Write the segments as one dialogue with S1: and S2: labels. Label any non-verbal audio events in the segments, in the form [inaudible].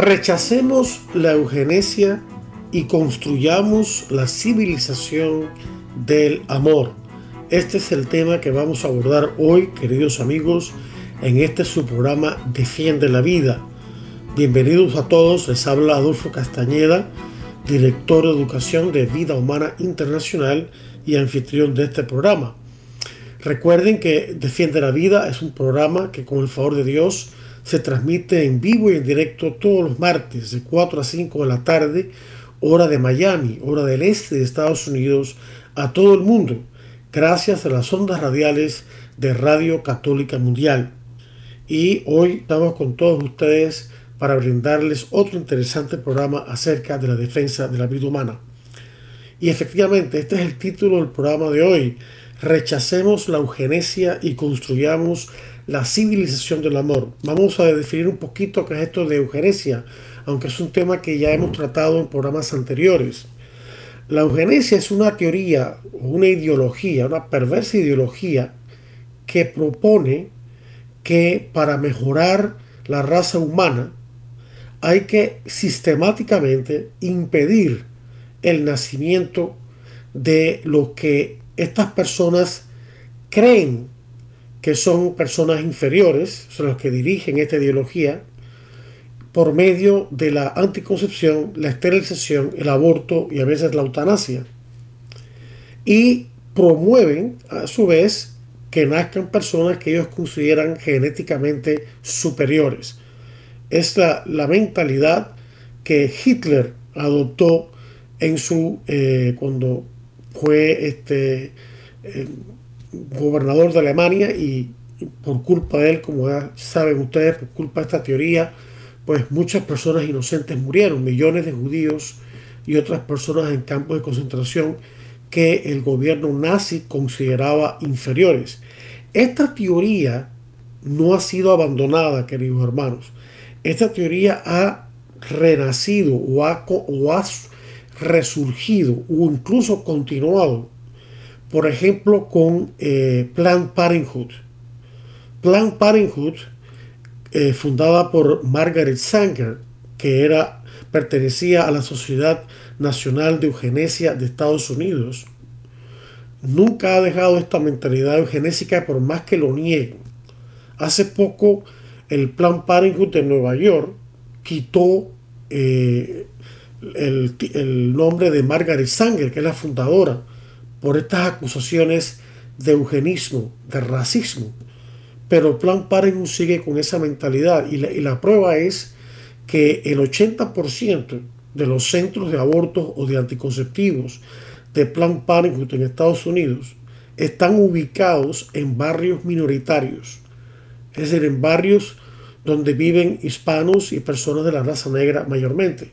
S1: Rechacemos la eugenesia y construyamos la civilización del amor. Este es el tema que vamos a abordar hoy, queridos amigos, en este su programa Defiende la Vida. Bienvenidos a todos, les habla Adolfo Castañeda, director de Educación de Vida Humana Internacional y anfitrión de este programa. Recuerden que Defiende la Vida es un programa que con el favor de Dios se transmite en vivo y en directo todos los martes de 4 a 5 de la tarde, hora de Miami, hora del este de Estados Unidos, a todo el mundo, gracias a las ondas radiales de Radio Católica Mundial. Y hoy estamos con todos ustedes para brindarles otro interesante programa acerca de la defensa de la vida humana. Y efectivamente, este es el título del programa de hoy. Rechacemos la eugenesia y construyamos la civilización del amor. Vamos a definir un poquito qué es esto de eugenesia, aunque es un tema que ya hemos tratado en programas anteriores. La eugenesia es una teoría una ideología, una perversa ideología que propone que para mejorar la raza humana hay que sistemáticamente impedir el nacimiento de lo que estas personas creen que son personas inferiores, son los que dirigen esta ideología, por medio de la anticoncepción, la esterilización, el aborto y a veces la eutanasia. Y promueven a su vez que nazcan personas que ellos consideran genéticamente superiores es la, mentalidad que Hitler adoptó en su eh, cuando fue este eh, gobernador de Alemania y por culpa de él, como ya saben ustedes, por culpa de esta teoría, pues muchas personas inocentes murieron, millones de judíos y otras personas en campos de concentración que el gobierno nazi consideraba inferiores. Esta teoría no ha sido abandonada, queridos hermanos esta teoría ha renacido o ha, resurgido o incluso continuado, por ejemplo, con eh, Planned Parenthood. Planned Parenthood, eh, fundada por Margaret Sanger, que era, pertenecía a la Sociedad Nacional de Eugenesia de Estados Unidos, nunca ha dejado esta mentalidad eugenésica por más que lo nieguen. Hace poco el Plan Parenthood de Nueva York quitó eh, el, nombre de Margaret Sanger, que es la fundadora, por estas acusaciones de eugenismo, de racismo. Pero Plan Parenthood sigue con esa mentalidad y la, prueba es que el 80% de los centros de abortos o de anticonceptivos de Plan Parenthood en Estados Unidos están ubicados en barrios minoritarios, es decir, en barrios donde viven hispanos y personas de la raza negra mayormente.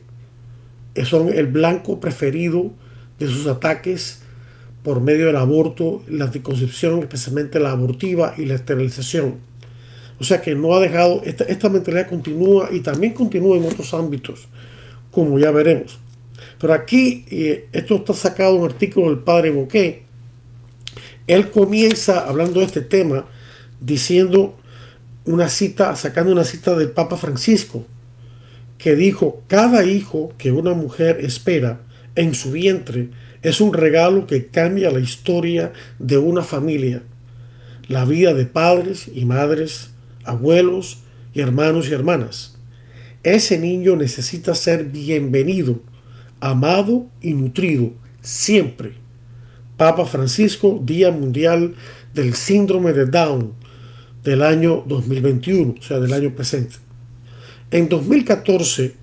S1: Son el blanco preferido de sus ataques por medio del aborto, la anticoncepción, especialmente la abortiva y la esterilización. O sea que no ha dejado, esta, mentalidad continúa y también continúa en otros ámbitos, como ya veremos. Pero aquí, eh, esto está sacado de un artículo del padre Boquet. Él comienza hablando de este tema diciendo una cita, sacando una cita del Papa Francisco, que dijo, cada hijo que una mujer espera en su vientre es un regalo que cambia la historia de una familia, la vida de padres y madres, abuelos y hermanos y hermanas. Ese niño necesita ser bienvenido, amado y nutrido siempre. Papa Francisco, Día Mundial del Síndrome de Down, del año 2021, o sea, del año presente. En 2014,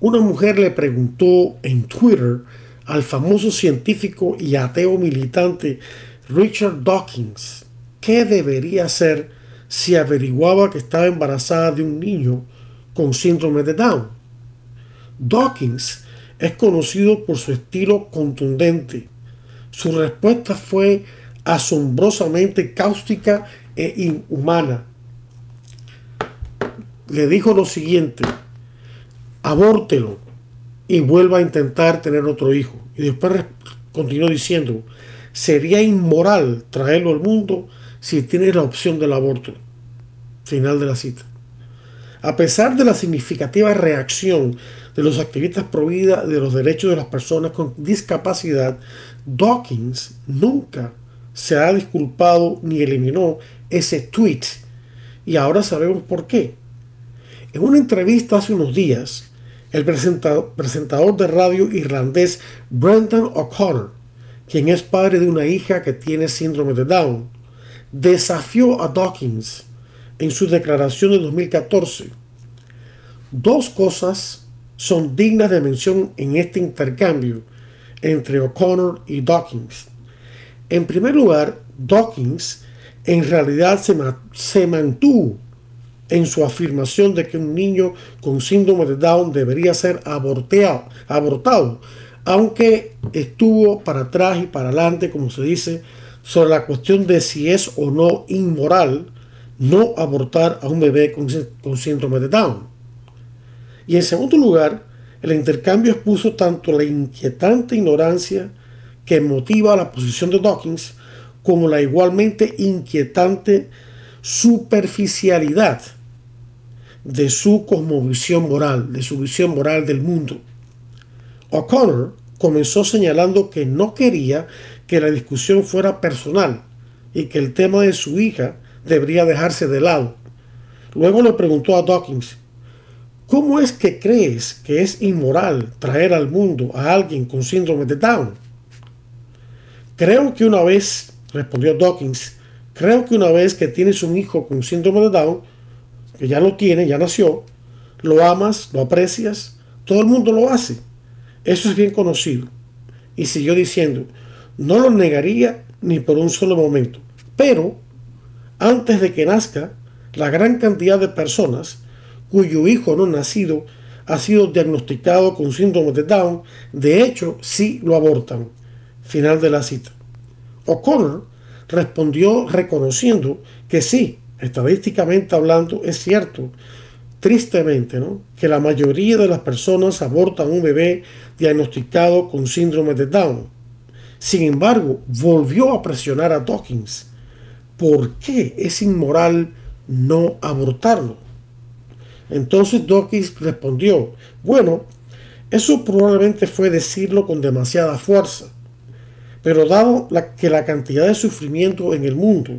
S1: una mujer le preguntó en Twitter al famoso científico y ateo militante Richard Dawkins qué debería hacer si averiguaba que estaba embarazada de un niño con síndrome de Down. Dawkins es conocido por su estilo contundente. Su respuesta fue asombrosamente cáustica e inhumana. Le dijo lo siguiente, abórtelo y vuelva a intentar tener otro hijo. Y después continuó diciendo, sería inmoral traerlo al mundo si tiene la opción del aborto. Final de la cita. A pesar de la significativa reacción de los activistas pro vida de los derechos de las personas con discapacidad, Dawkins nunca se ha disculpado ni eliminó ese tweet. Y ahora sabemos por qué. En una entrevista hace unos días, el presentador de radio irlandés Brendan O'Connor, quien es padre de una hija que tiene síndrome de Down, desafió a Dawkins en su declaración de 2014. Dos cosas son dignas de mención en este intercambio entre O'Connor y Dawkins. En primer lugar, Dawkins en realidad se, se mantuvo en su afirmación de que un niño con síndrome de Down debería ser aborteado, abortado, aunque estuvo para atrás y para adelante, como se dice, sobre la cuestión de si es o no inmoral no abortar a un bebé con, con síndrome de Down. Y en segundo lugar, el intercambio expuso tanto la inquietante ignorancia que motiva la posición de Dawkins como la igualmente inquietante superficialidad de su cosmovisión moral, de su visión moral del mundo. O'Connor comenzó señalando que no quería que la discusión fuera personal y que el tema de su hija debería dejarse de lado. Luego le preguntó a Dawkins, ¿cómo es que crees que es inmoral traer al mundo a alguien con síndrome de Down? Creo que una vez, respondió Dawkins, creo que una vez que tienes un hijo con síndrome de Down, que ya lo tiene, ya nació, lo amas, lo aprecias, todo el mundo lo hace. Eso es bien conocido. Y siguió diciendo, no lo negaría ni por un solo momento. Pero, antes de que nazca, la gran cantidad de personas cuyo hijo no nacido ha sido diagnosticado con síndrome de Down, de hecho, sí lo abortan. Final de la cita. O'Connor respondió reconociendo que sí, estadísticamente hablando, es cierto, tristemente, ¿no? que la mayoría de las personas abortan un bebé diagnosticado con síndrome de Down. Sin embargo, volvió a presionar a Dawkins. ¿Por qué es inmoral no abortarlo? Entonces Dawkins respondió, bueno, eso probablemente fue decirlo con demasiada fuerza, pero dado que la cantidad de sufrimiento en el mundo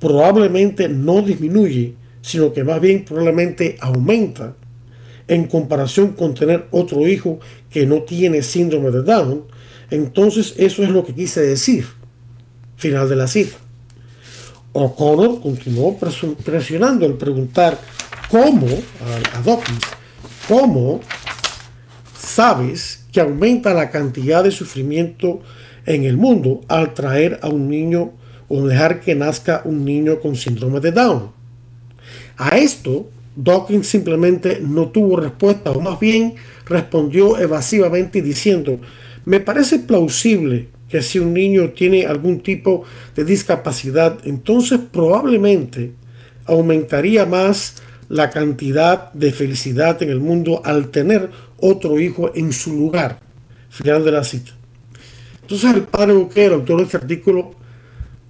S1: probablemente no disminuye, sino que más bien probablemente aumenta en comparación con tener otro hijo que no tiene síndrome de Down, entonces eso es lo que quise decir. Final de la cita. O'Connor continuó presionando al preguntar cómo, a, Dawkins, cómo sabes que aumenta la cantidad de sufrimiento en el mundo al traer a un niño o dejar que nazca un niño con síndrome de Down. A esto, Dawkins simplemente no tuvo respuesta, o más bien respondió evasivamente diciendo, me parece plausible que si un niño tiene algún tipo de discapacidad, entonces probablemente aumentaría más la cantidad de felicidad en el mundo al tener otro hijo en su lugar. Final de la cita. Entonces el padre Bouquet, el autor de este artículo,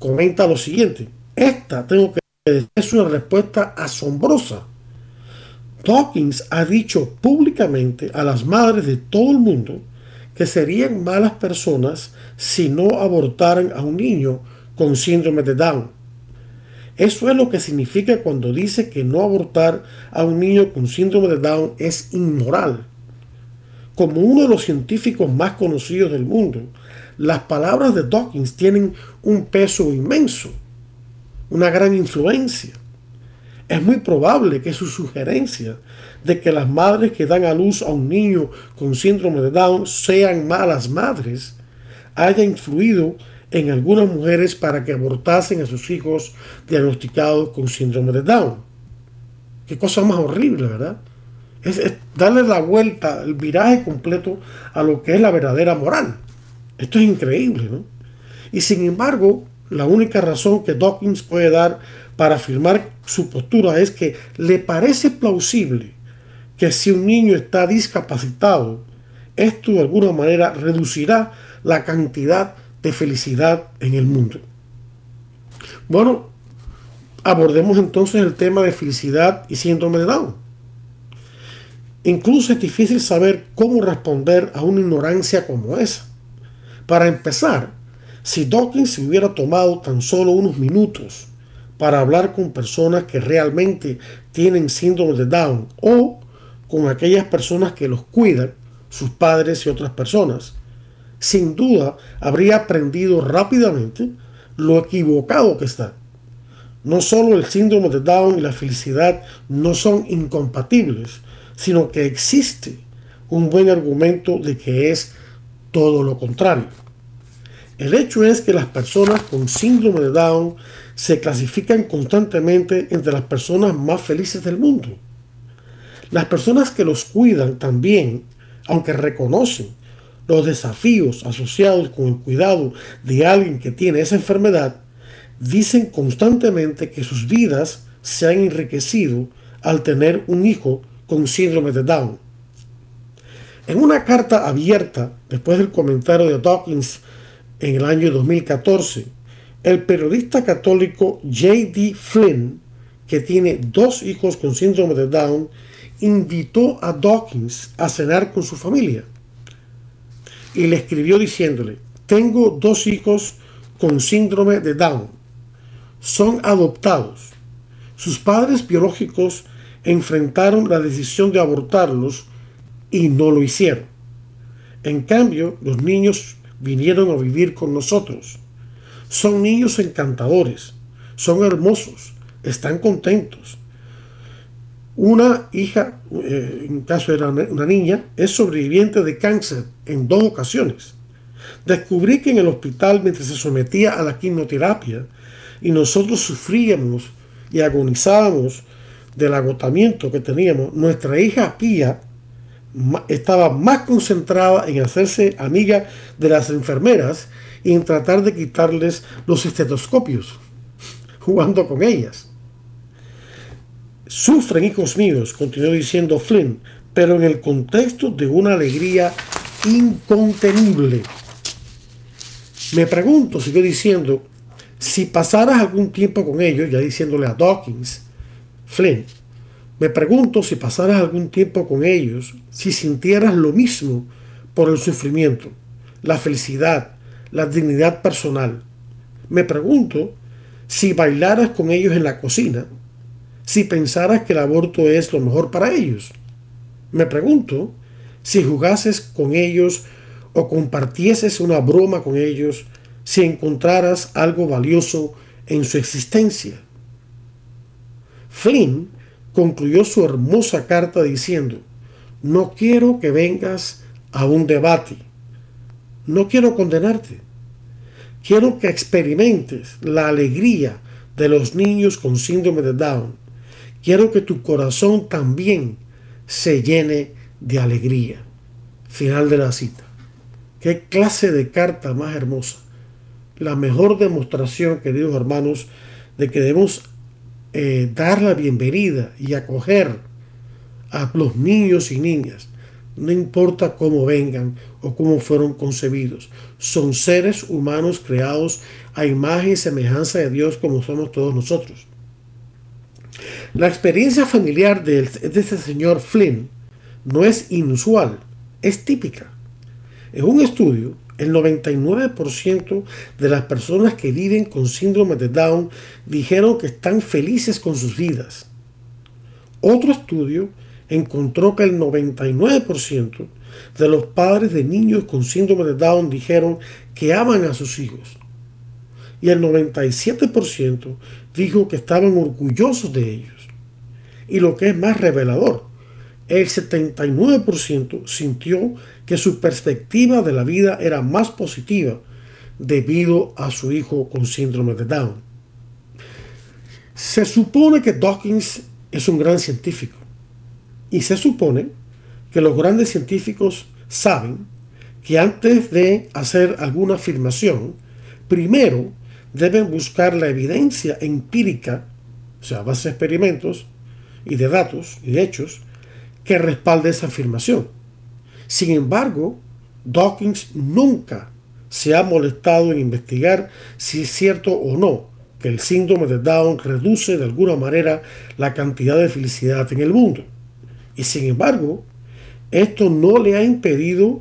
S1: comenta lo siguiente. Esta, tengo que decir, es una respuesta asombrosa. Dawkins ha dicho públicamente a las madres de todo el mundo que serían malas personas si no abortaran a un niño con síndrome de Down. Eso es lo que significa cuando dice que no abortar a un niño con síndrome de Down es inmoral. Como uno de los científicos más conocidos del mundo, las palabras de Dawkins tienen un peso inmenso, una gran influencia. Es muy probable que su sugerencia de que las madres que dan a luz a un niño con síndrome de Down sean malas madres haya influido en algunas mujeres para que abortasen a sus hijos diagnosticados con síndrome de Down. Qué cosa más horrible, ¿verdad? Es, darle la vuelta, el viraje completo a lo que es la verdadera moral. Esto es increíble, ¿no? Y sin embargo, la única razón que Dawkins puede dar para afirmar su postura es que le parece plausible que si un niño está discapacitado, esto de alguna manera reducirá la cantidad de felicidad en el mundo. Bueno, abordemos entonces el tema de felicidad y síndrome de Down. Incluso es difícil saber cómo responder a una ignorancia como esa. Para empezar, si Dawkins se hubiera tomado tan solo unos minutos para hablar con personas que realmente tienen síndrome de Down o con aquellas personas que los cuidan, sus padres y otras personas, sin duda habría aprendido rápidamente lo equivocado que está. No solo el síndrome de Down y la felicidad no son incompatibles, sino que existe un buen argumento de que es todo lo contrario. El hecho es que las personas con síndrome de Down se clasifican constantemente entre las personas más felices del mundo. Las personas que los cuidan también, aunque reconocen los desafíos asociados con el cuidado de alguien que tiene esa enfermedad, dicen constantemente que sus vidas se han enriquecido al tener un hijo con síndrome de Down. En una carta abierta, después del comentario de Dawkins en el año 2014, el periodista católico J.D. Flynn, que tiene dos hijos con síndrome de Down, invitó a Dawkins a cenar con su familia y le escribió diciéndole, tengo dos hijos con síndrome de Down. Son adoptados. Sus padres biológicos enfrentaron la decisión de abortarlos y no lo hicieron. En cambio, los niños vinieron a vivir con nosotros. Son niños encantadores, son hermosos, están contentos, una hija, eh, en caso de una niña, es sobreviviente de cáncer en dos ocasiones. Descubrí que en el hospital, mientras se sometía a la quimioterapia, y nosotros sufríamos y agonizábamos del agotamiento que teníamos, nuestra hija Pía estaba más concentrada en hacerse amiga de las enfermeras y en tratar de quitarles los estetoscopios, [laughs] jugando con ellas. Sufren, hijos míos, continuó diciendo Flynn, pero en el contexto de una alegría incontenible. Me pregunto, siguió diciendo, si pasaras algún tiempo con ellos, ya diciéndole a Dawkins, Flynn, me pregunto si pasaras algún tiempo con ellos, si sintieras lo mismo por el sufrimiento, la felicidad, la dignidad personal. Me pregunto si bailaras con ellos en la cocina, si pensaras que el aborto es lo mejor para ellos? Me pregunto si jugases con ellos o compartieses una broma con ellos, si encontraras algo valioso en su existencia. Flynn concluyó su hermosa carta diciendo, no quiero que vengas a un debate, no quiero condenarte, quiero que experimentes la alegría de los niños con síndrome de Down quiero que tu corazón también se llene de alegría. Final de la cita. Qué clase de carta más hermosa. La mejor demostración, queridos hermanos, de que debemos eh, dar la bienvenida y acoger a los niños y niñas, no importa cómo vengan o cómo fueron concebidos. Son seres humanos creados a imagen y semejanza de Dios como somos todos nosotros. La experiencia familiar de, este señor Flynn no es inusual, es típica. En un estudio, el 99% de las personas que viven con síndrome de Down dijeron que están felices con sus vidas. Otro estudio encontró que el 99% de los padres de niños con síndrome de Down dijeron que aman a sus hijos. Y el 97% dijo que estaban orgullosos de ellos. Y lo que es más revelador, el 79% sintió que su perspectiva de la vida era más positiva debido a su hijo con síndrome de Down. Se supone que Dawkins es un gran científico y se supone que los grandes científicos saben que antes de hacer alguna afirmación, primero deben buscar la evidencia empírica, o sea, base de experimentos y de datos y de hechos, que respalde esa afirmación. Sin embargo, Dawkins nunca se ha molestado en investigar si es cierto o no que el síndrome de Down reduce de alguna manera la cantidad de felicidad en el mundo. Y sin embargo, esto no le ha impedido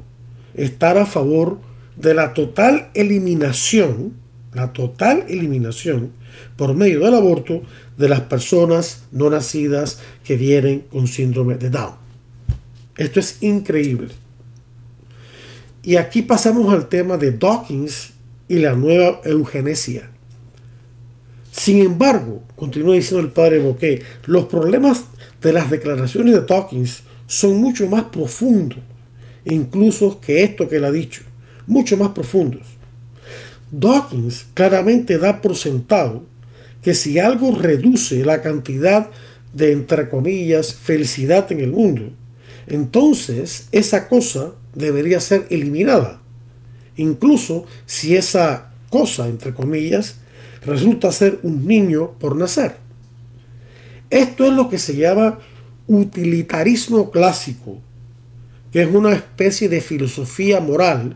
S1: estar a favor de la total eliminación, la total eliminación por medio del aborto de las personas no nacidas que vienen con síndrome de Down. Esto es increíble. Y aquí pasamos al tema de Dawkins y la nueva eugenesia. Sin embargo, continúa diciendo el padre Bouquet, los problemas de las declaraciones de Dawkins son mucho más profundos, incluso que esto que él ha dicho, mucho más profundos. Dawkins claramente da por sentado que si algo reduce la cantidad de, entre comillas, felicidad en el mundo, entonces esa cosa debería ser eliminada, incluso si esa cosa, entre comillas, resulta ser un niño por nacer. Esto es lo que se llama utilitarismo clásico, que es una especie de filosofía moral.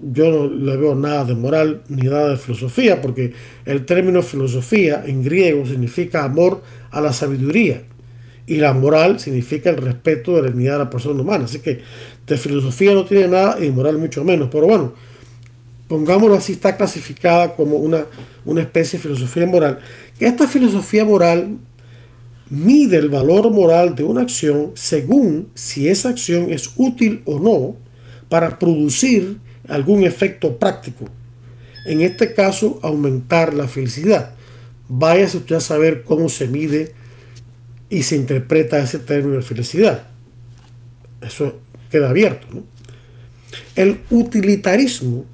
S1: Yo no le veo nada de moral ni nada de filosofía, porque el término filosofía en griego significa amor a la sabiduría y la moral significa el respeto de la dignidad de la persona humana. Así que de filosofía no tiene nada y moral mucho menos. Pero bueno, pongámoslo así, está clasificada como una, una especie de filosofía moral. Esta filosofía moral mide el valor moral de una acción según si esa acción es útil o no para producir algún efecto práctico. En este caso, aumentar la felicidad. Váyase usted a saber cómo se mide y se interpreta ese término de felicidad. Eso queda abierto. El utilitarismo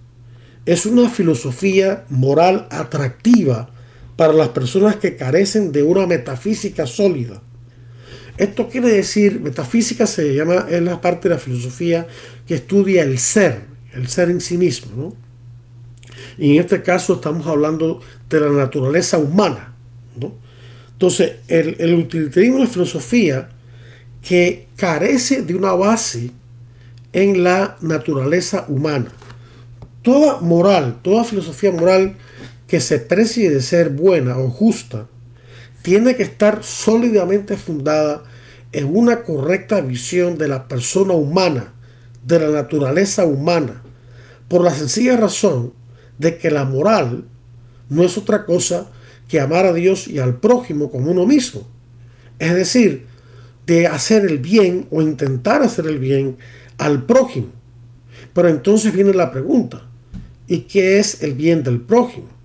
S1: es una filosofía moral atractiva para las personas que carecen de una metafísica sólida. Esto quiere decir, metafísica se llama, es la parte de la filosofía que estudia el ser, el ser en sí mismo. Y en este caso estamos hablando de la naturaleza humana. ¿no? Entonces, el, utilitarismo es filosofía que carece de una base en la naturaleza humana. Toda moral, toda filosofía moral que se precie de ser buena o justa, tiene que estar sólidamente fundada en una correcta visión de la persona humana, de la naturaleza humana, por la sencilla razón de que la moral no es otra cosa que amar a Dios y al prójimo como uno mismo. Es decir, de hacer el bien o intentar hacer el bien al prójimo. Pero entonces viene la pregunta, ¿y qué es el bien del prójimo?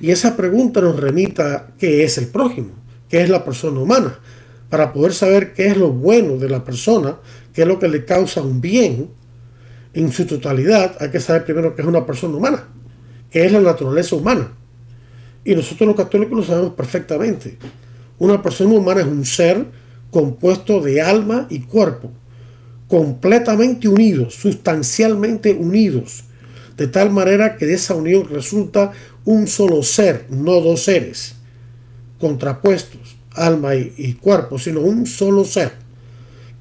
S1: Y esa pregunta nos remita qué es el prójimo, qué es la persona humana, para poder saber qué es lo bueno de la persona, qué es lo que le causa un bien en su totalidad, hay que saber primero qué es una persona humana, qué es la naturaleza humana. Y nosotros los católicos lo sabemos perfectamente. Una persona humana es un ser compuesto de alma y cuerpo, completamente unidos, sustancialmente unidos, de tal manera que de esa unión resulta un solo ser, no dos seres contrapuestos, alma y, cuerpo, sino un solo ser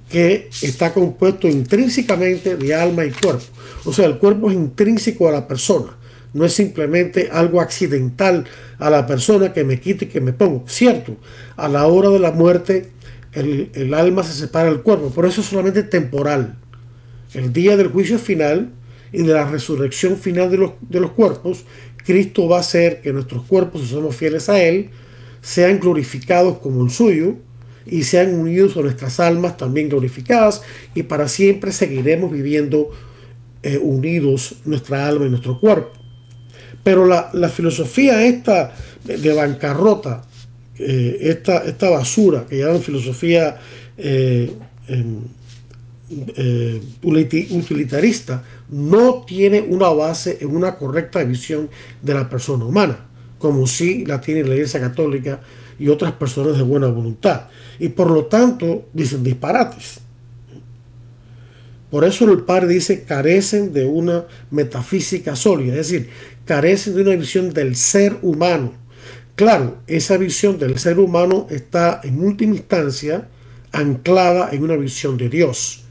S1: que está compuesto intrínsecamente de alma y cuerpo. O sea, el cuerpo es intrínseco a la persona no es simplemente algo accidental a la persona que me quite y que me pongo. Cierto, a la hora de la muerte el, alma se separa del cuerpo, por eso es solamente temporal. El día del juicio final y de la resurrección final de los, de los cuerpos, Cristo va a hacer que nuestros cuerpos, si somos fieles a Él, sean glorificados como el suyo y sean unidos a nuestras almas también glorificadas y para siempre seguiremos viviendo eh, unidos nuestra alma y nuestro cuerpo. Pero la, filosofía esta de bancarrota, eh, esta, esta, basura que llaman filosofía eh, eh, utilitarista no tiene una base en una correcta visión de la persona humana, como sí la tiene la Iglesia Católica y otras personas de buena voluntad. Y por lo tanto dicen disparates. Por eso el padre dice carecen de una metafísica sólida, es decir, carecen de una visión del ser humano. Claro, esa visión del ser humano está en última instancia anclada en una visión de Dios,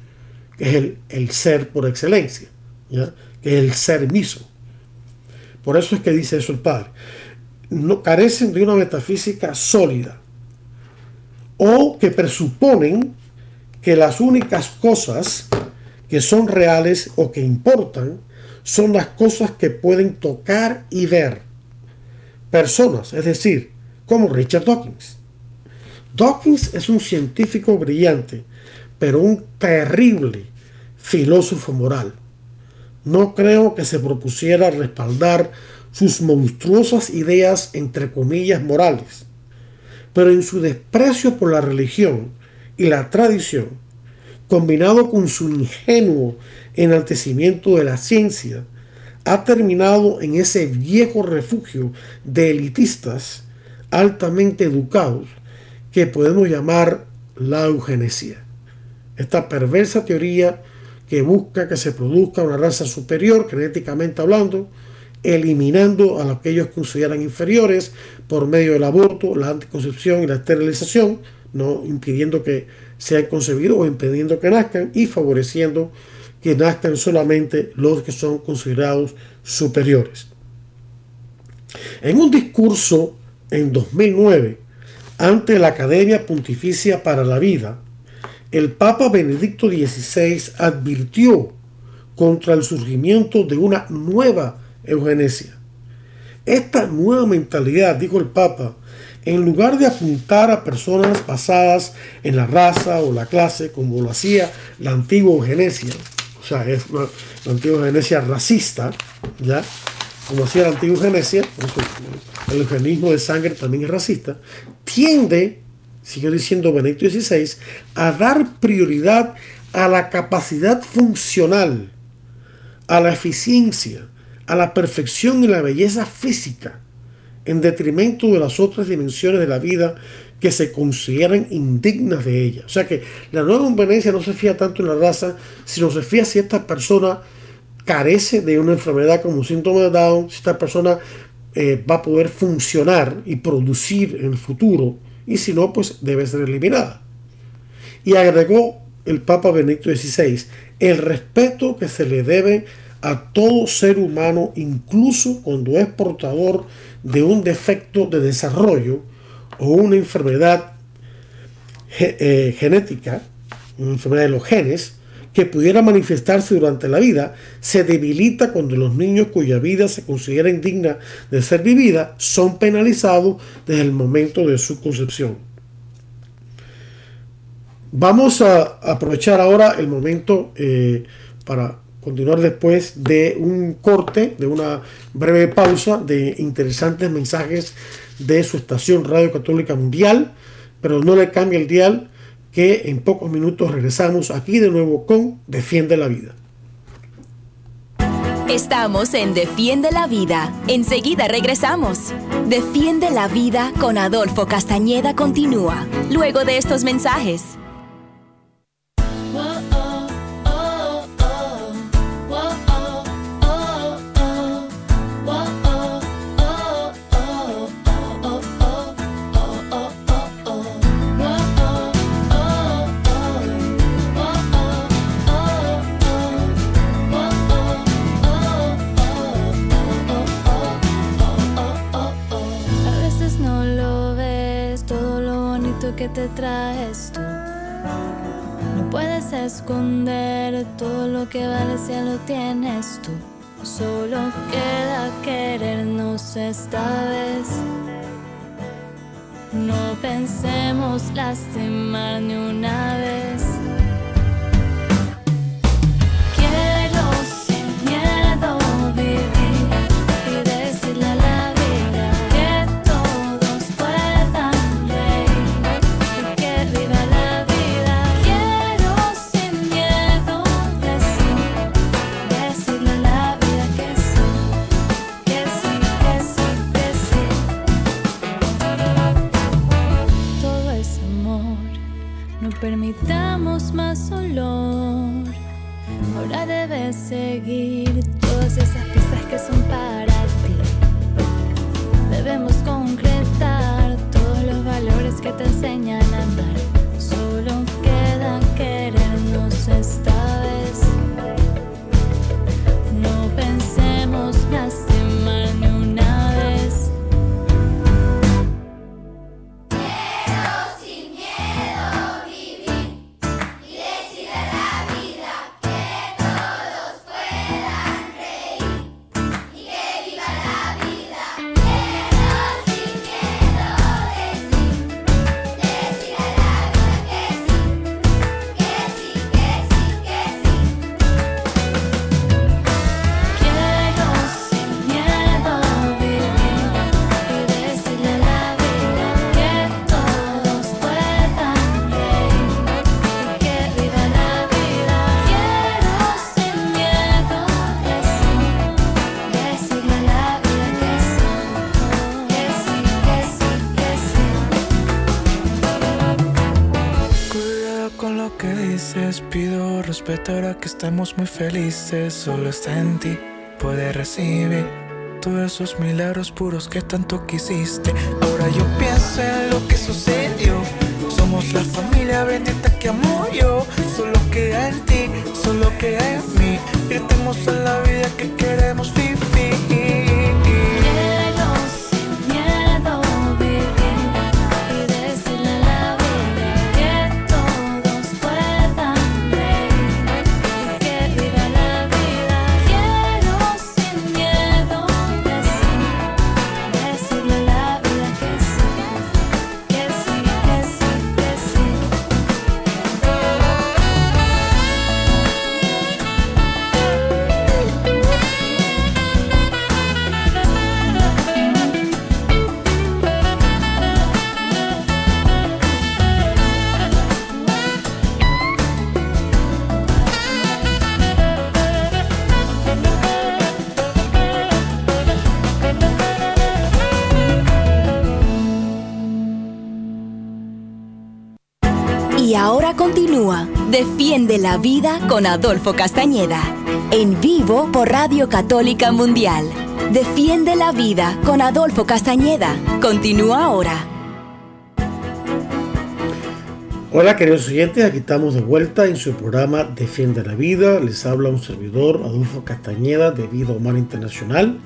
S1: que es el, ser por excelencia, que es el ser mismo. Por eso es que dice eso el Padre. No, carecen de una metafísica sólida o que presuponen que las únicas cosas que son reales o que importan son las cosas que pueden tocar y ver. Personas, es decir, como Richard Dawkins. Dawkins es un científico brillante, pero un terrible filósofo moral. No creo que se propusiera respaldar sus monstruosas ideas entre comillas morales, pero en su desprecio por la religión y la tradición, combinado con su ingenuo enaltecimiento de la ciencia, ha terminado en ese viejo refugio de elitistas altamente educados que podemos llamar la eugenesia. Esta perversa teoría que busca que se produzca una raza superior, genéticamente hablando, eliminando a los que consideran inferiores por medio del aborto, la anticoncepción y la esterilización, no impidiendo que sean concebidos o impidiendo que nazcan y favoreciendo que nazcan solamente los que son considerados superiores. En un discurso en 2009 ante la Academia Pontificia para la Vida, el Papa Benedicto XVI advirtió contra el surgimiento de una nueva eugenesia. Esta nueva mentalidad, dijo el Papa, en lugar de apuntar a personas basadas en la raza o la clase, como lo hacía la antigua eugenesia, o sea, es la antigua eugenesia racista, ¿ya? Como hacía la antigua eugenesia, el eugenismo de sangre también es racista, tiende, sigue diciendo Benedicto XVI, a dar prioridad a la capacidad funcional, a la eficiencia, a la perfección y la belleza física, en detrimento de las otras dimensiones de la vida que se consideran indignas de ella. O sea que la nueva Venecia no se fía tanto en la raza, sino se fía si esta persona carece de una enfermedad como síntoma de Down, si esta persona eh, va a poder funcionar y producir en el futuro, y si no, pues debe ser eliminada. Y agregó el Papa Benedicto XVI el respeto que se le debe a todo ser humano, incluso cuando es portador de un defecto de desarrollo o una enfermedad eh, genética, una enfermedad de los genes, que pudiera manifestarse durante la vida, se debilita cuando los niños cuya vida se considera indigna de ser vivida son penalizados desde el momento de su concepción. Vamos a aprovechar ahora el momento eh, para continuar después de un corte, de una breve pausa de interesantes mensajes de su estación Radio Católica Mundial, pero no le cambie el dial que en pocos minutos regresamos aquí de nuevo con Defiende la Vida.
S2: Estamos en Defiende la Vida. Enseguida regresamos. Defiende la Vida con Adolfo Castañeda continúa, luego de estos mensajes.
S3: Te traes tú. No puedes esconder todo lo que vale si ya lo tienes tú. Solo queda querernos esta vez. No pensemos lastimar ni una vez. Ahora debes seguir todas esas piezas que son para ti. Debemos concretar todos los valores que te enseñan a andar. Solo queda querernos esta vez. No pensemos lastimar
S4: estamos muy felices. Solo está en ti, puedes recibir todos esos milagros puros que tanto quisiste. Ahora yo pienso en lo que sucedió. Somos la familia bendita que amo yo. Solo queda en ti, solo queda en mí. Gritemos a la vida que queremos vivir.
S2: Y ahora continúa Defiende la Vida con Adolfo Castañeda. En vivo por Radio Católica Mundial. Defiende la Vida con Adolfo Castañeda. Continúa ahora.
S1: Hola queridos oyentes, aquí estamos de vuelta en su programa Defiende la Vida. Les habla un servidor, Adolfo Castañeda, de Vida Humana Internacional,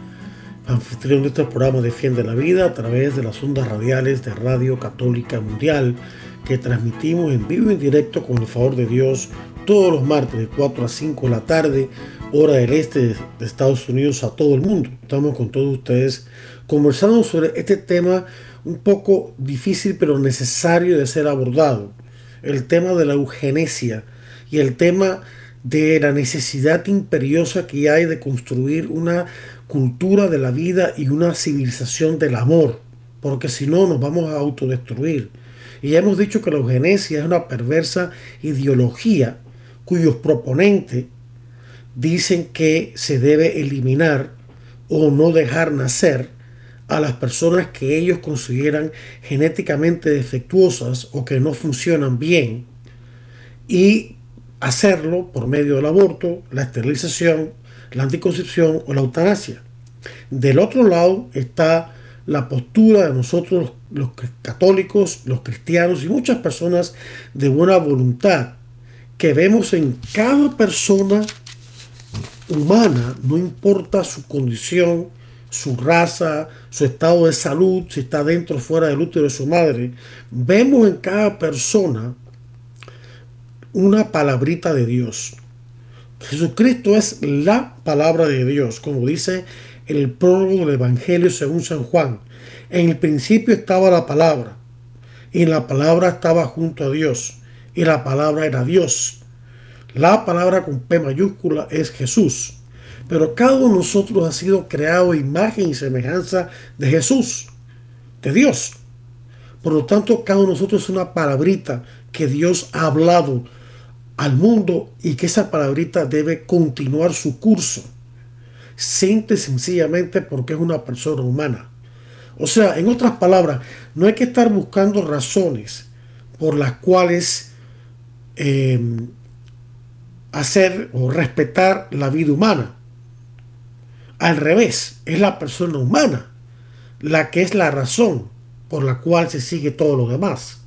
S1: anfitrión de este programa Defiende la Vida a través de las ondas radiales de Radio Católica Mundial que transmitimos en vivo y en directo con el favor de Dios todos los martes de 4 a 5 de la tarde, hora del este de Estados Unidos a todo el mundo. Estamos con todos ustedes conversando sobre este tema un poco difícil pero necesario de ser abordado, el tema de la eugenesia y el tema de la necesidad imperiosa que hay de construir una cultura de la vida y una civilización del amor, porque si no nos vamos a autodestruir. Y ya hemos dicho que la eugenesia es una perversa ideología cuyos proponentes dicen que se debe eliminar o no dejar nacer a las personas que ellos consideran genéticamente defectuosas o que no funcionan bien y hacerlo por medio del aborto, la esterilización, la anticoncepción o la eutanasia. Del otro lado está la postura de nosotros los católicos, los cristianos y muchas personas de buena voluntad que vemos en cada persona humana, no importa su condición, su raza, su estado de salud, si está dentro o fuera del útero de su madre, vemos en cada persona una palabrita de Dios. Jesucristo es la palabra de Dios, como dice el prólogo del Evangelio según San Juan. En el principio estaba la palabra, y la palabra estaba junto a Dios, y la palabra era Dios. La palabra con P mayúscula es Jesús. Pero cada uno de nosotros ha sido creado imagen y semejanza de Jesús, de Dios. Por lo tanto, cada uno de nosotros es una palabrita que Dios ha hablado al mundo y que esa palabrita debe continuar su curso. Simple y sencillamente porque es una persona humana. O sea, en otras palabras, no hay que estar buscando razones por las cuales eh, hacer o respetar la vida humana. Al revés, es la persona humana la que es la razón por la cual se sigue todo lo demás.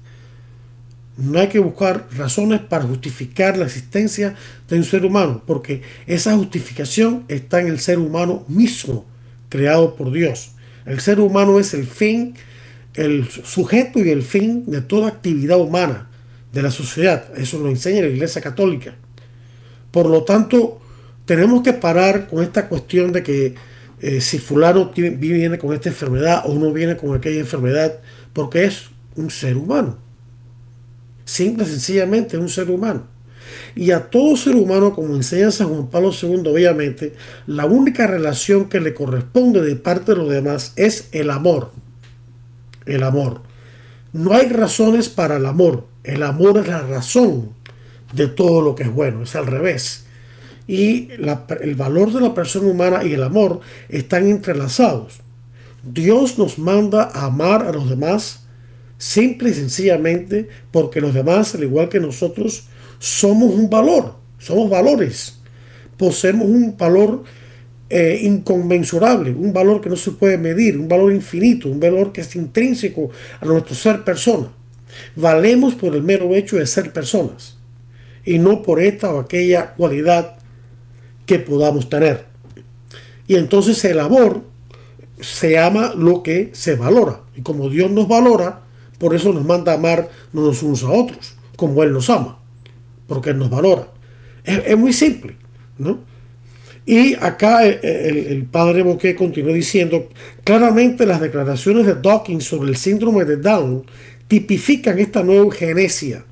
S1: No hay que buscar razones para justificar la existencia de un ser humano, porque esa justificación está en el ser humano mismo, creado por Dios. El ser humano es el fin, el sujeto y el fin de toda actividad humana de la sociedad. Eso lo enseña la Iglesia Católica. Por lo tanto, tenemos que parar con esta cuestión de que eh, si fulano viene con esta enfermedad o no viene con aquella enfermedad, porque es un ser humano. Simple, sencillamente, es un ser humano. Y a todo ser humano, como enseña San Juan Pablo II, obviamente, la única relación que le corresponde de parte de los demás es el amor. El amor. No hay razones para el amor. El amor es la razón de todo lo que es bueno. Es al revés. Y el valor de la persona humana y el amor están entrelazados. Dios nos manda a amar a los demás simple y sencillamente porque los demás, al igual que nosotros, somos un valor, somos valores. Poseemos un valor eh, inconmensurable, un valor que no se puede medir, un valor infinito, un valor que es intrínseco a nuestro ser persona. Valemos por el mero hecho de ser personas y no por esta o aquella cualidad que podamos tener. Y entonces el amor se ama lo que se valora. Y como Dios nos valora, por eso nos manda a amar los unos a otros, como Él nos ama, porque Él nos valora. Es, muy simple, ¿no? Y acá el, padre Boquet continúa diciendo, claramente las declaraciones de Dawkins sobre el síndrome de Down tipifican esta nueva eugenesia.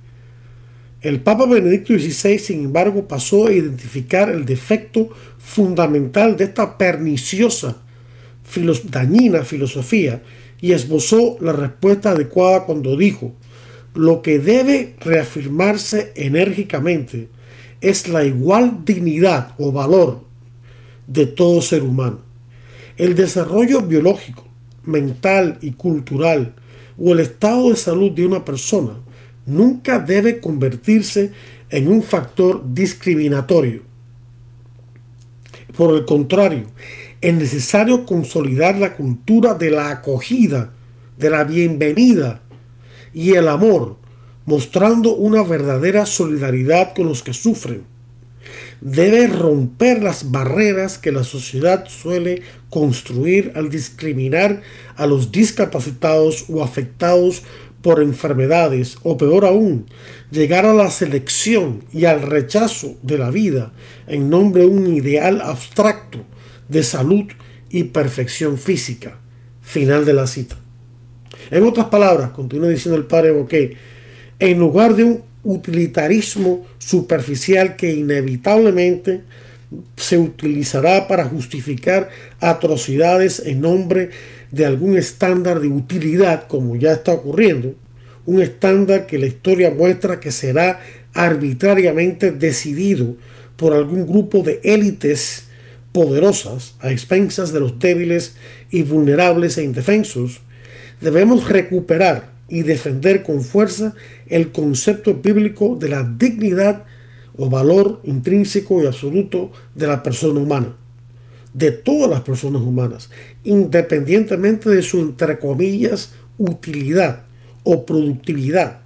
S1: El Papa Benedicto XVI, sin embargo, pasó a identificar el defecto fundamental de esta perniciosa, dañina filosofía y esbozó la respuesta adecuada cuando dijo, lo que debe reafirmarse enérgicamente es la igual dignidad o valor de todo ser humano. El desarrollo biológico, mental y cultural o el estado de salud de una persona nunca debe convertirse en un factor discriminatorio. Por el contrario, es necesario consolidar la cultura de la acogida, de la bienvenida y el amor, mostrando una verdadera solidaridad con los que sufren. Debe romper las barreras que la sociedad suele construir al discriminar a los discapacitados o afectados por enfermedades o peor aún, llegar a la selección y al rechazo de la vida en nombre de un ideal abstracto de salud y perfección física. Final de la cita. En otras palabras, continúa diciendo el padre Boquet, en lugar de un utilitarismo superficial que inevitablemente se utilizará para justificar atrocidades en nombre de algún estándar de utilidad, como ya está ocurriendo, un estándar que la historia muestra que será arbitrariamente decidido por algún grupo de élites poderosas a expensas de los débiles y vulnerables e indefensos, debemos recuperar y defender con fuerza el concepto bíblico de la dignidad o valor intrínseco y absoluto de la persona humana, de todas las personas humanas, independientemente de su, entre comillas, utilidad o productividad,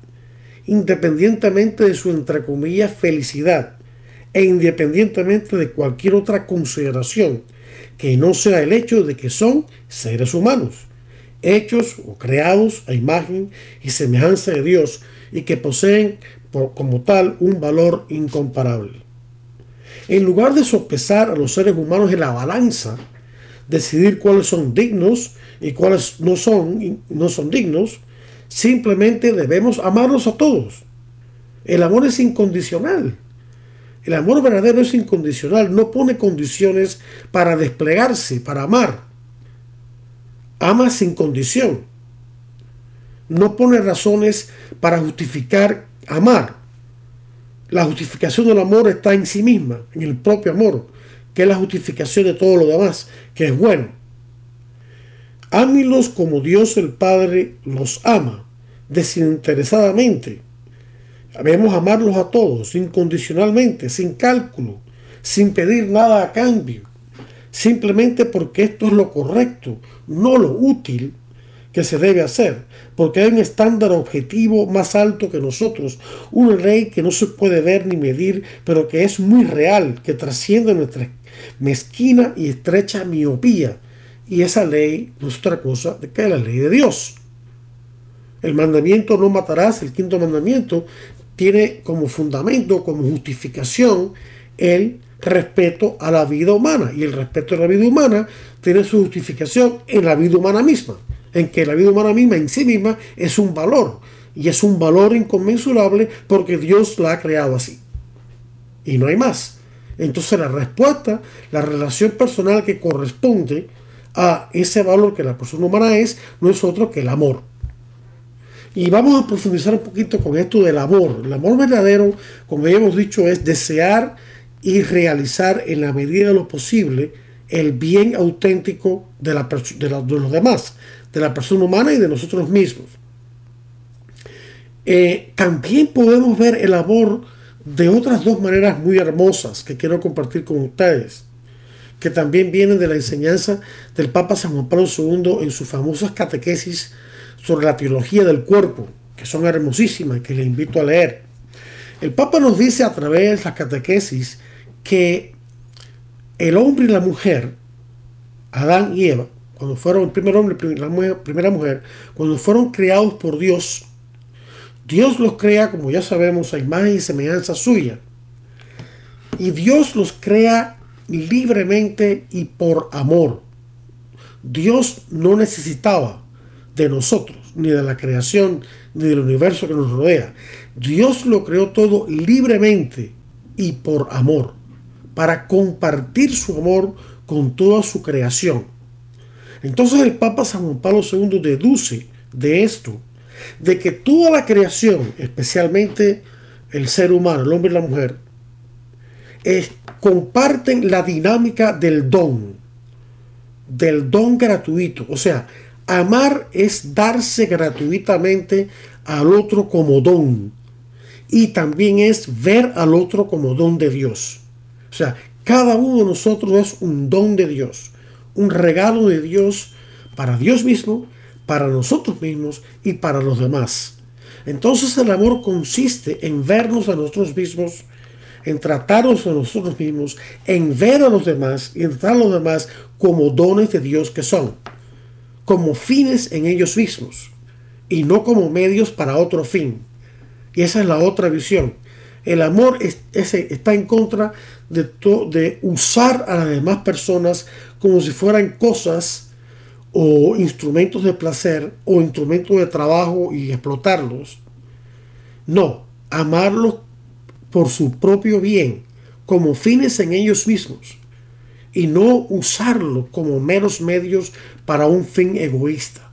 S1: independientemente de su, entre comillas, felicidad, e independientemente de cualquier otra consideración que no sea el hecho de que son seres humanos, hechos o creados a imagen y semejanza de Dios y que poseen como tal un valor incomparable. En lugar de sopesar a los seres humanos en la balanza, decidir cuáles son dignos y cuáles no son, no son dignos, simplemente debemos amarlos a todos. El amor es incondicional. El amor verdadero es incondicional, no pone condiciones para desplegarse, para amar. Ama sin condición. No pone razones para justificar amar. La justificación del amor está en sí misma, en el propio amor, que es la justificación de todo lo demás, que es bueno. Ámilos como Dios el Padre los ama, desinteresadamente Debemos amarlos a todos, incondicionalmente, sin cálculo, sin pedir nada a cambio, simplemente porque esto es lo correcto, no lo útil que se debe hacer, porque hay un estándar objetivo más alto que nosotros, un rey que no se puede ver ni medir, pero que es muy real, que trasciende nuestra mezquina y estrecha miopía. Y esa ley no es otra cosa que la ley de Dios. El mandamiento no matarás, el quinto mandamiento, tiene como fundamento, como justificación, el respeto a la vida humana. Y el respeto a la vida humana tiene su justificación en la vida humana misma, en que la vida humana misma en sí misma es un valor. Y es un valor inconmensurable porque Dios la ha creado así. Y no hay más. Entonces la respuesta, la relación personal que corresponde a ese valor que la persona humana es, no es otro que el amor. Y vamos a profundizar un poquito con esto del amor. El amor verdadero, como ya hemos dicho, es desear y realizar en la medida de lo posible el bien auténtico de, la de, los demás, de la persona humana y de nosotros mismos. Eh, también podemos ver el amor de otras dos maneras muy hermosas que quiero compartir con ustedes, que también vienen de la enseñanza del Papa San Juan Pablo II en sus famosas catequesis sobre la teología del cuerpo, que son hermosísimas, que les invito a leer. El Papa nos dice a través de las catequesis que el hombre y la mujer, Adán y Eva, cuando fueron el primer hombre y la primera mujer, cuando fueron creados por Dios, Dios los crea, como ya sabemos, a imagen y semejanza suya. Y Dios los crea libremente y por amor. Dios no necesitaba de nosotros, ni de la creación, ni del universo que nos rodea. Dios lo creó todo libremente y por amor, para compartir su amor con toda su creación. Entonces el Papa San Juan Pablo II deduce de esto, de que toda la creación, especialmente el ser humano, el hombre y la mujer, comparten la dinámica del don, del don gratuito. O sea, Amar es darse gratuitamente al otro como don. Y también es ver al otro como don de Dios. O sea, cada uno de nosotros es un don de Dios. Un regalo de Dios para Dios mismo, para nosotros mismos y para los demás. Entonces el amor consiste en vernos a nosotros mismos, en tratarnos a nosotros mismos, en ver a los demás y en tratar a los demás como dones de Dios que son como fines en ellos mismos y no como medios para otro fin. Y esa es la otra visión. El amor está en contra de, de usar a las demás personas como si fueran cosas o instrumentos de placer o instrumentos de trabajo y explotarlos. No, amarlos por su propio bien, como fines en ellos mismos y no usarlo como meros medios para un fin egoísta.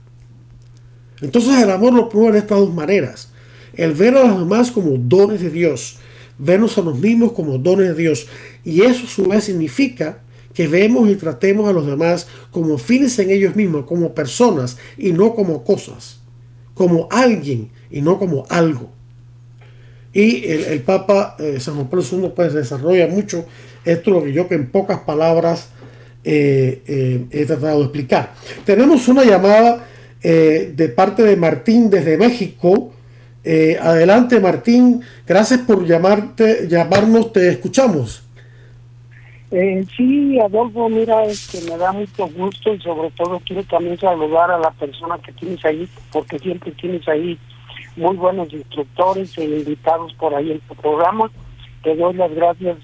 S1: Entonces el amor lo prueba de estas dos maneras. El ver a los demás como dones de Dios, vernos a los mismos como dones de Dios. Y eso a su vez significa que vemos y tratemos a los demás como fines en ellos mismos, como personas y no como cosas, como alguien y no como algo. Y el, Papa eh, San Juan Pablo II pues desarrolla mucho esto lo que yo que en pocas palabras eh, eh, he tratado de explicar. Tenemos una llamada eh, de parte de Martín desde México. adelante Martín, gracias por llamarte, llamarnos, te escuchamos.
S5: sí, Adolfo, mira, este, me da mucho gusto y sobre todo quiero también saludar a la persona que tienes ahí, porque siempre tienes ahí muy buenos instructores e invitados por ahí en tu programa. Te doy las gracias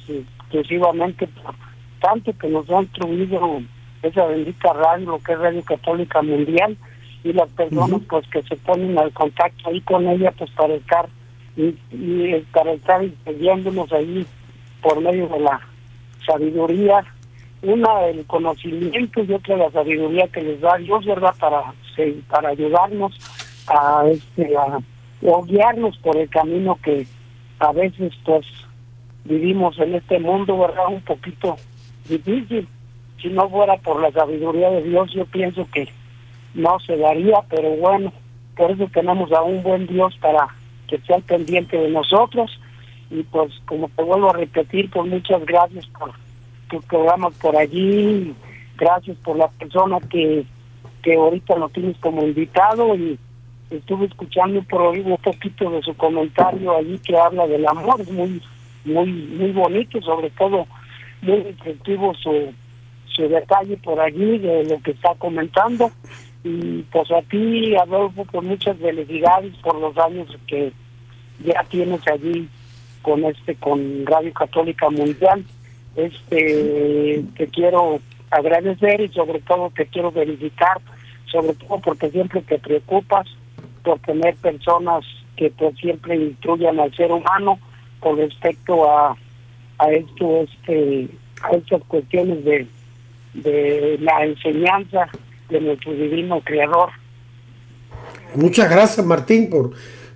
S5: exclusivamente por tanto que nos ha instruido esa bendita radio, que es Radio Católica Mundial, y las personas pues que se ponen al contacto ahí con ella pues para estar y, para estar pidiéndonos ahí por medio de la sabiduría, una el conocimiento y otra la sabiduría que les da Dios, ¿verdad? Para, para ayudarnos a, este, a, a guiarnos por el camino que a veces pues vivimos en este mundo, ¿verdad? Un poquito difícil. Si no fuera por la sabiduría de Dios, yo pienso que no se daría, pero bueno, por eso tenemos a un buen Dios para que al pendiente de nosotros. Y pues como te vuelvo a repetir, pues muchas gracias por tu programa por allí, gracias por la persona que, que ahorita lo tienes como invitado y estuve escuchando por oír un poquito de su comentario allí que habla del amor, muy, muy, muy bonito, sobre todo muy efectivo su, detalle por allí de lo que está comentando. Y pues a ti, Adolfo, con muchas felicidades por los años que ya tienes allí con este, con Radio Católica Mundial. Este, te quiero agradecer y sobre todo te quiero felicitar, sobre todo porque siempre te preocupas por tener personas que pues siempre instruyan al ser humano con respecto a, a esto, este, a estas cuestiones de, de la enseñanza de nuestro divino creador.
S1: Muchas gracias Martín por,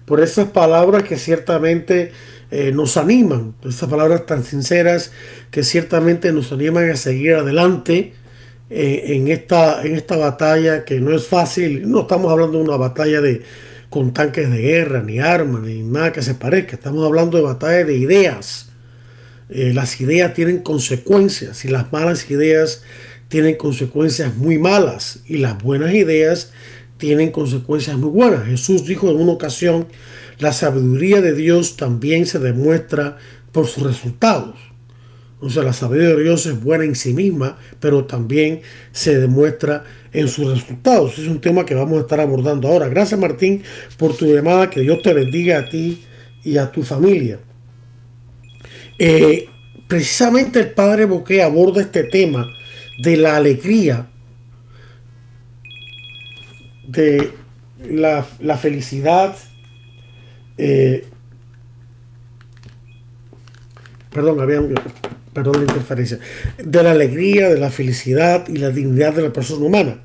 S1: por esas palabras que ciertamente eh, nos animan, esas palabras tan sinceras que ciertamente nos animan a seguir adelante eh, en, esta, en esta batalla que no es fácil. No estamos hablando de una batalla de, con tanques de guerra, ni armas, ni nada que se parezca. Estamos hablando de batalla de ideas. Eh, las ideas tienen consecuencias y las malas ideas tienen consecuencias muy malas y las buenas ideas tienen consecuencias muy buenas. Jesús dijo en una ocasión, la sabiduría de Dios también se demuestra por sus resultados. O sea, la sabiduría de Dios es buena en sí misma, pero también se demuestra en sus resultados. Es un tema que vamos a estar abordando ahora. Gracias Martín por tu llamada. Que Dios te bendiga a ti y a tu familia. Eh, precisamente el padre Boqué aborda este tema de la alegría, de la, felicidad, eh, perdón, había perdón la interferencia, de la alegría, de la felicidad y la dignidad de la persona humana.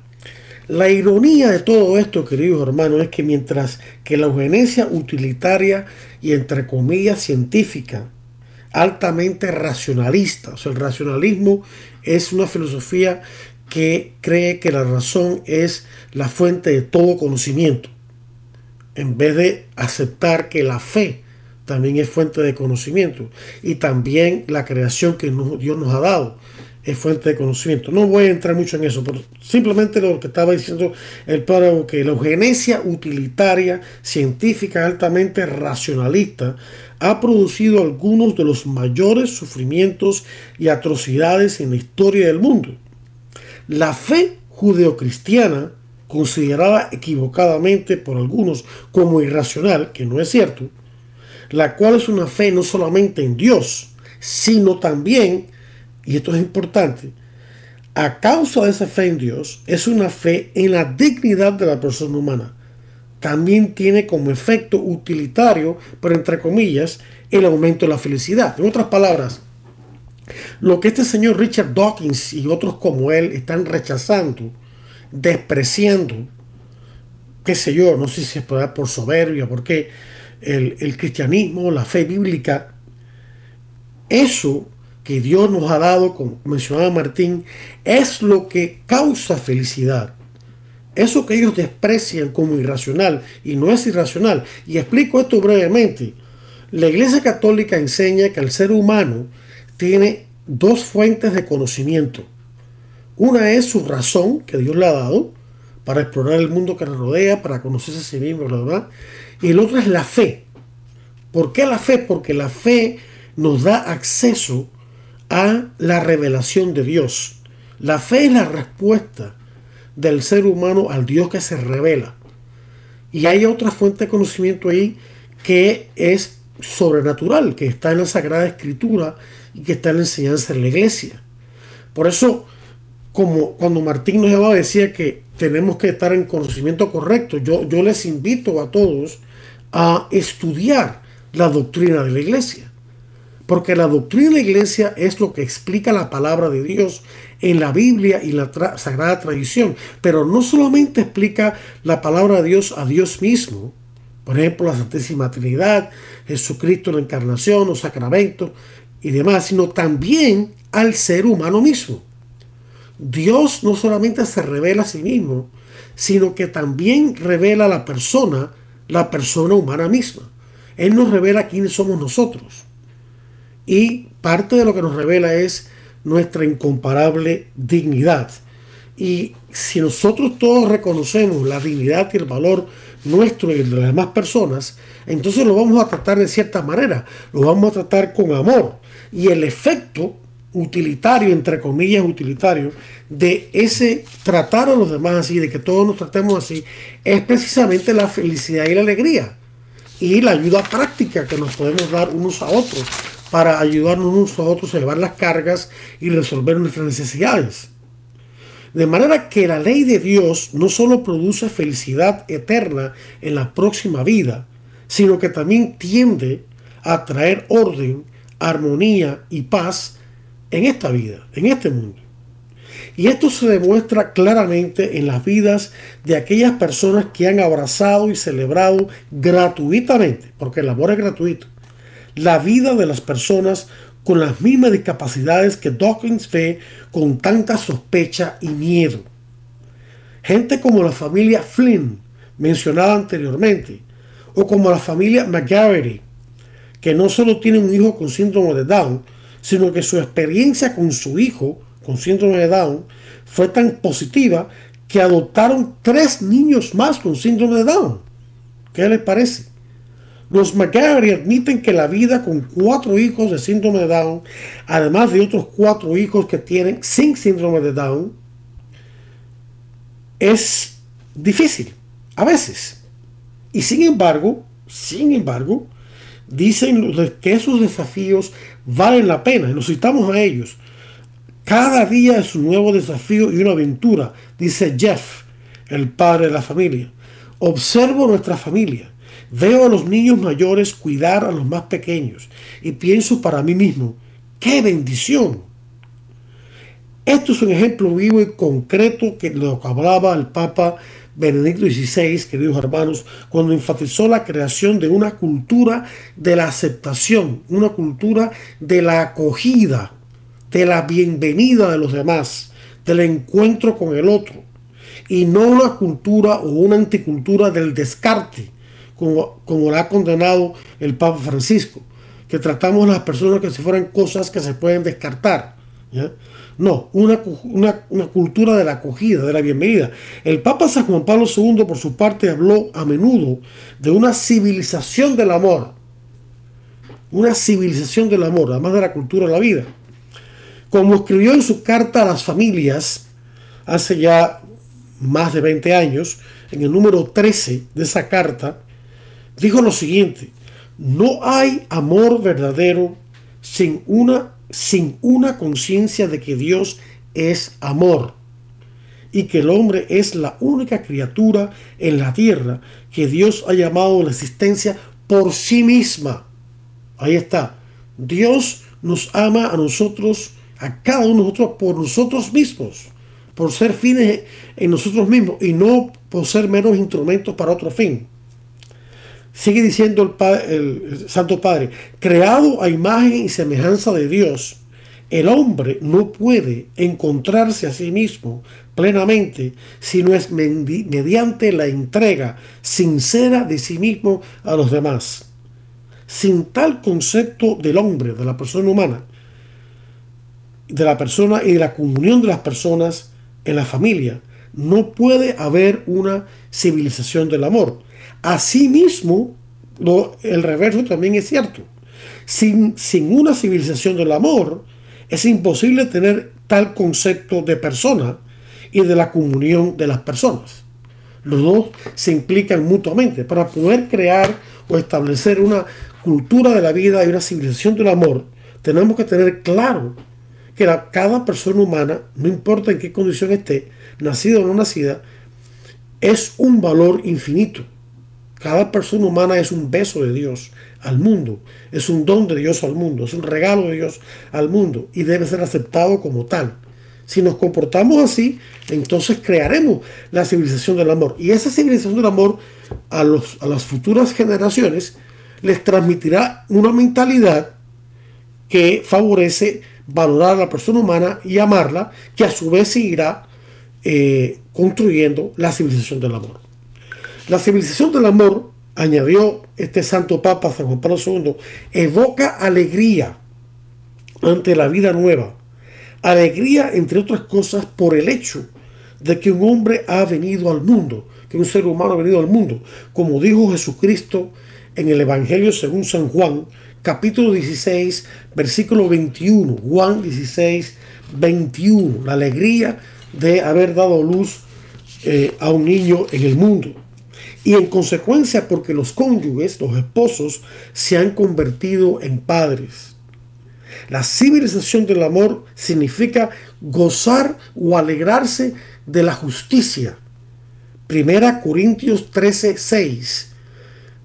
S1: La ironía de todo esto, queridos hermanos, es que mientras que la eugenesia utilitaria y entre comillas científica, altamente racionalista, o sea, el racionalismo es una filosofía que cree que la razón es la fuente de todo conocimiento en vez de aceptar que la fe también es fuente de conocimiento y también la creación que Dios nos ha dado es fuente de conocimiento. No voy a entrar mucho en eso, pero simplemente lo que estaba diciendo el padre que la eugenesia utilitaria, científica, altamente racionalista, ha producido algunos de los mayores sufrimientos y atrocidades en la historia del mundo. La fe judeocristiana considerada equivocadamente por algunos como irracional, que no es cierto, la cual es una fe no solamente en Dios, sino también, y esto es importante, a causa de esa fe en Dios, es una fe en la dignidad de la persona humana. También tiene como efecto utilitario, pero entre comillas, el aumento de la felicidad. En otras palabras, lo que este señor Richard Dawkins y otros como él están rechazando despreciando, qué sé yo, no sé si es por, soberbia, porque el, el cristianismo, la fe bíblica, eso que Dios nos ha dado, como mencionaba Martín, es lo que causa felicidad. Eso que ellos desprecian como irracional y no es irracional. Y explico esto brevemente. La Iglesia Católica enseña que el ser humano tiene dos fuentes de conocimiento. Una es su razón que Dios le ha dado para explorar el mundo que le rodea, para conocerse a sí mismo, ¿verdad? Y el otro es la fe. ¿Por qué la fe? Porque la fe nos da acceso a la revelación de Dios. La fe es la respuesta del ser humano al Dios que se revela. Y hay otra fuente de conocimiento ahí que es sobrenatural, que está en la Sagrada Escritura y que está en la enseñanza de la iglesia. Por eso como cuando Martín nos decía que tenemos que estar en conocimiento correcto. Yo, yo les invito a todos a estudiar la doctrina de la iglesia. Porque la doctrina de la iglesia es lo que explica la palabra de Dios en la Biblia y la sagrada tradición. Pero no solamente explica la palabra de Dios a Dios mismo, por ejemplo, la Santísima Trinidad, Jesucristo, la encarnación, los sacramentos y demás, sino también al ser humano mismo. Dios no solamente se revela a sí mismo, sino que también revela a la persona, la persona humana misma. Él nos revela quiénes somos nosotros. Y parte de lo que nos revela es nuestra incomparable dignidad. Y si nosotros todos reconocemos la dignidad y el valor nuestro y de las demás personas, entonces lo vamos a tratar de cierta manera, lo vamos a tratar con amor. Y el efecto utilitario, entre comillas utilitario, de ese tratar a los demás así, de que todos nos tratemos así, es precisamente la felicidad y la alegría. Y la ayuda práctica que nos podemos dar unos a otros para ayudarnos unos a otros a llevar las cargas y resolver nuestras necesidades. De manera que la ley de Dios no solo produce felicidad eterna en la próxima vida, sino que también tiende a traer orden, armonía y paz en esta vida, en este mundo. Y esto se demuestra claramente en las vidas de aquellas personas que han abrazado y celebrado gratuitamente, porque el amor es gratuito, la vida de las personas con las mismas discapacidades que Dawkins ve con tanta sospecha y miedo. Gente como la familia Flynn, mencionada anteriormente, o como la familia McGarry, que no solo tiene un hijo con síndrome de Down, sino que su experiencia con su hijo con síndrome de Down fue tan positiva que adoptaron tres niños más con síndrome de Down. ¿Qué les parece? Los McGarry admiten que la vida con cuatro hijos de síndrome de Down, además de otros cuatro hijos que tienen sin síndrome de Down, es difícil, a veces. Y sin embargo, sin embargo, dicen que esos desafíos valen la pena, y nos citamos a ellos. Cada día es un nuevo desafío y una aventura, dice Jeff, el padre de la familia. Observo nuestra familia Veo a los niños mayores cuidar a los más pequeños y pienso para mí mismo, ¡qué bendición! Esto es un ejemplo vivo y concreto que lo que hablaba el Papa Benedicto XVI, queridos hermanos, cuando enfatizó la creación de una cultura de la aceptación, una cultura de la acogida, de la bienvenida de los demás, del encuentro con el otro, y no una cultura o una anticultura del descarte, como, lo ha condenado el Papa Francisco, que tratamos a las personas que si fueran cosas que se pueden descartar. No, una, una, cultura de la acogida, de la bienvenida. El Papa San Juan Pablo II, por su parte, habló a menudo de una civilización del amor. Una civilización del amor, además de la cultura de la vida. Como escribió en su carta a las familias hace ya más de 20 años, en el número 13 de esa carta, dijo lo siguiente, no hay amor verdadero sin una, sin una conciencia de que Dios es amor y que el hombre es la única criatura en la tierra que Dios ha llamado a la existencia por sí misma. Ahí está. Dios nos ama a nosotros, a cada uno de nosotros, por nosotros mismos, por ser fines en nosotros mismos y no por ser menos instrumentos para otro fin. Sigue diciendo el, Santo Padre, creado a imagen y semejanza de Dios, el hombre no puede encontrarse a sí mismo plenamente si no es mediante la entrega sincera de sí mismo a los demás. Sin tal concepto del hombre, de la persona humana, de la persona y de la comunión de las personas en la familia, no puede haber una civilización del amor. Asimismo, el reverso también es cierto. Sin, sin una civilización del amor, es imposible tener tal concepto de persona y de la comunión de las personas. Los dos se implican mutuamente. Para poder crear o establecer una cultura de la vida y una civilización del amor, tenemos que tener claro que cada persona humana, no importa en qué condición esté, nacida o no nacida, es un valor infinito cada persona humana es un beso de Dios al mundo, es un don de Dios al mundo, es un regalo de Dios al mundo y debe ser aceptado como tal. Si nos comportamos así, entonces crearemos la civilización del amor. Y esa civilización del amor a, los, a las futuras generaciones les transmitirá una mentalidad que favorece valorar a la persona humana y amarla, que a su vez seguirá eh, construyendo la civilización del amor. La civilización del amor añadió este santo papa San Juan Pablo II, evoca alegría ante la vida nueva. Alegría, entre otras cosas, por el hecho de que un hombre ha venido al mundo, que un ser humano ha venido al mundo, como dijo Jesucristo en el Evangelio según San Juan, capítulo 16, versículo 21. Juan 16, 21. La alegría de haber dado luz eh, a un niño en el mundo. Y en consecuencia porque los cónyuges, los esposos, se han convertido en padres. La civilización del amor significa gozar o alegrarse de la justicia. Primera Corintios 13, 6.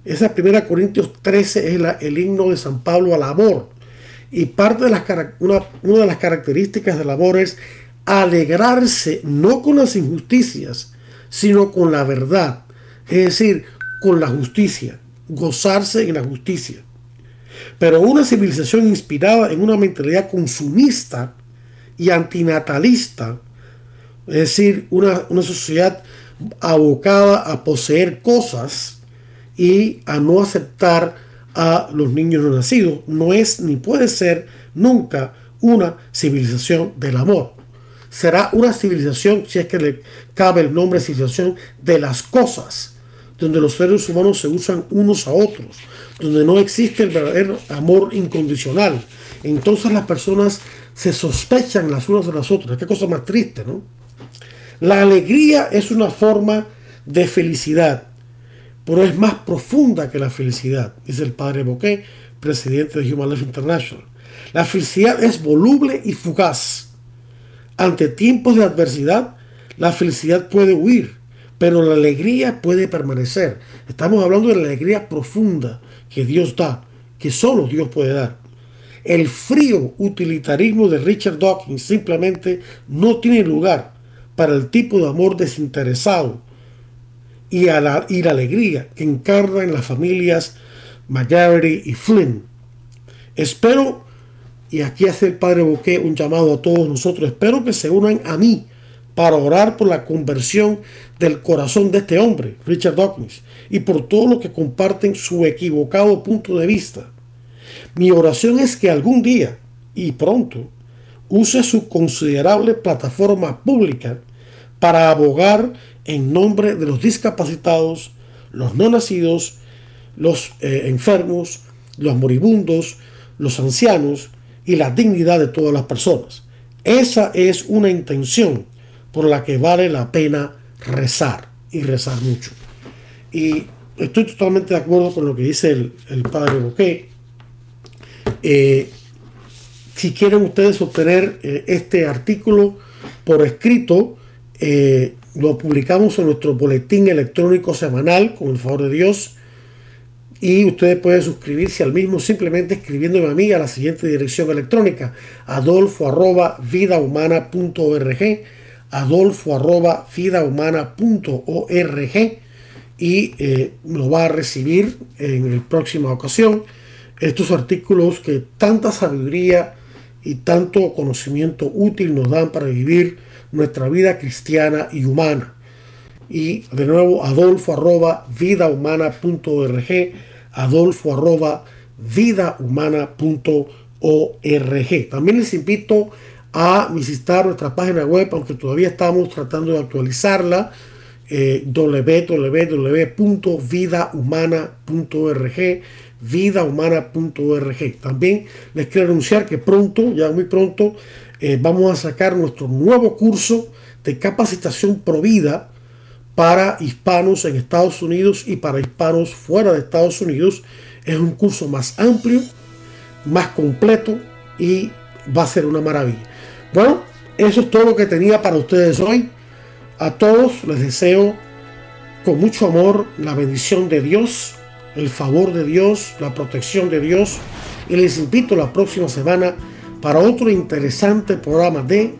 S1: Esa primera Corintios 13 es el himno de San Pablo al amor. Y parte de las, una, una de las características del amor es alegrarse no con las injusticias, sino con la verdad. Es decir, con la justicia, gozarse en la justicia. Pero una civilización inspirada en una mentalidad consumista y antinatalista, es decir, una, una sociedad abocada a poseer cosas y a no aceptar a los niños no nacidos, no es ni puede ser nunca una civilización del amor. Será una civilización, si es que le cabe el nombre civilización, de las cosas, donde los seres humanos se usan unos a otros, donde no existe el verdadero amor incondicional. Entonces las personas se sospechan las unas de las otras. Qué cosa más triste, ¿no? La alegría es una forma de felicidad, pero es más profunda que la felicidad, dice el padre Bouquet, presidente de Human Life International. La felicidad es voluble y fugaz. Ante tiempos de adversidad, la felicidad puede huir, pero la alegría puede permanecer. Estamos hablando de la alegría profunda que Dios da, que solo Dios puede dar. El frío utilitarismo de Richard Dawkins simplemente no tiene lugar para el tipo de amor desinteresado y, a la, alegría que encarnan las familias McGarry y Flynn. Espero, y aquí hace el Padre Bouquet un llamado a todos nosotros, espero que se unan a mí para orar por la conversión del corazón de este hombre, Richard Dawkins, y por todos los que comparten su equivocado punto de vista. Mi oración es que algún día, y pronto, use su considerable plataforma pública para abogar en nombre de los discapacitados, los no nacidos, los eh, enfermos, los moribundos, los ancianos y la dignidad de todas las personas. Esa es una intención por la que vale la pena rezar y rezar mucho. Y estoy totalmente de acuerdo con lo que dice el, padre Bouquet. Eh, si quieren ustedes obtener eh, este artículo por escrito, eh, lo publicamos en nuestro boletín electrónico semanal, con el favor de Dios. Y ustedes pueden suscribirse al mismo simplemente escribiéndome a mí a la siguiente dirección electrónica, adolfo adolfo arroba vidahumana.org y eh, lo va a recibir en la próxima ocasión. Estos artículos que tanta sabiduría y tanto conocimiento útil nos dan para vivir nuestra vida cristiana y humana. Y de nuevo, adolfo arroba vidahumana.org, adolfo arroba vidahumana.org. También les invito a visitar nuestra página web, aunque todavía estamos tratando de actualizarla, eh, www.vidahumana.org vidahumana.org. También les quiero anunciar que pronto, ya muy pronto, eh, vamos a sacar nuestro nuevo curso de capacitación provida para hispanos en Estados Unidos y para hispanos fuera de Estados Unidos. Es un curso más amplio, más completo y va a ser una maravilla. Bueno, eso es todo lo que tenía para ustedes hoy. A todos les deseo con mucho amor la bendición de Dios, el favor de Dios, la protección de Dios. Y les invito la próxima semana para otro interesante programa de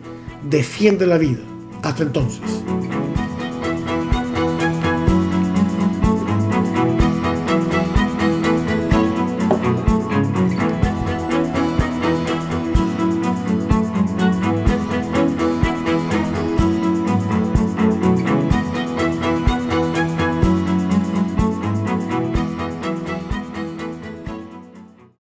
S1: Defiende la Vida. Hasta entonces.